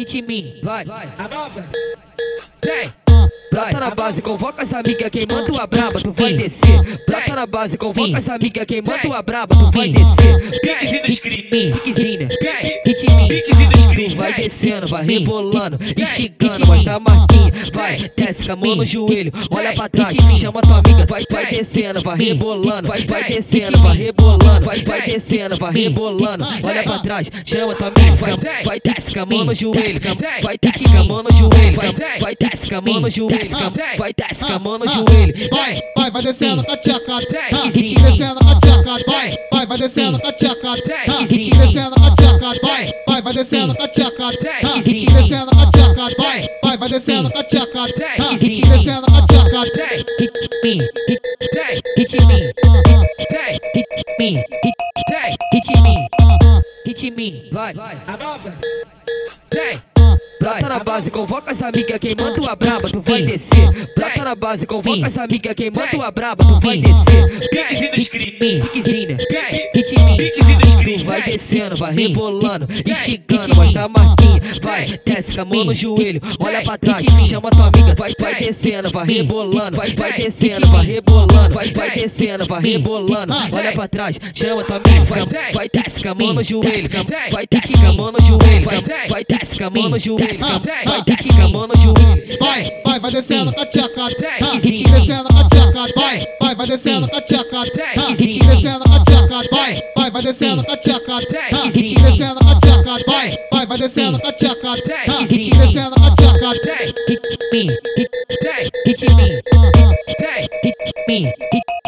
hit me, vai, vai. Vem, Brota na base, convoca as amigas, quem manda a braba, tu vai. descer. Brota na base, convoca as amigas, quem manda a braba, tu vai descer. piquezinho do screen. Piquezinho, Hit vai descendo, vai rebolando, esticando, mostra a marquinha. Vai, desce a mão no joelho, olha pra trás, chama tua amiga, vai, vai descendo, vai rebolando, vai, vai descendo, vai rebolando, vai, vai descendo, vai rebolando, olha pra trás, chama tua amiga, vai, vai desce a mão no joelho, vai desce a mão no joelho, vai, vai desce a mão no joelho, vai desce a mão no joelho, Vai, vai, vai descendo com a tchaca, tá, Hit descendo com a tchaca, vai, vai, vai descendo tá, descendo vai, vai, vai descendo com a tchaca, tá, descendo com a tchaca, vai, vai, vai descendo com a tchaca, tá, descendo com a hit me, hit, me, hit me, hit, me, hit me, vai, vai. vem. Brota na base, convoca as amigas, quem manda a braba, tu vai descer. Brota na base, convoca as amigas, quem manda a braba, tu vai descer. Piquezinho do né? Tu vai descendo, vai rebolando, esticando, mostra a marquinha. Vai, desce a mão no joelho, olha pra trás, chama tua amiga. Vai, vai descendo, vai rebolando, vai, vai descendo, vai rebolando, vai, vai descendo, vai rebolando, olha pra trás, chama tua amiga. Vai, vai desce a mão no joelho, vai desce a mão no joelho, vai, vai desce a mão no joelho, vai desce a mão no joelho. vai, vai, vai descendo com a tá, Hit descendo com a tchaca, vai, vai, vai descendo com a tchaca, tá, descendo com a tchaca, vai, vai, vai descendo com a tchaca, tá, descendo com a tchaca, vai, vai, vai descendo com a tchaca, tá, descendo com a tchaca, Hit me, hit, Vem, hit me, hit me, hit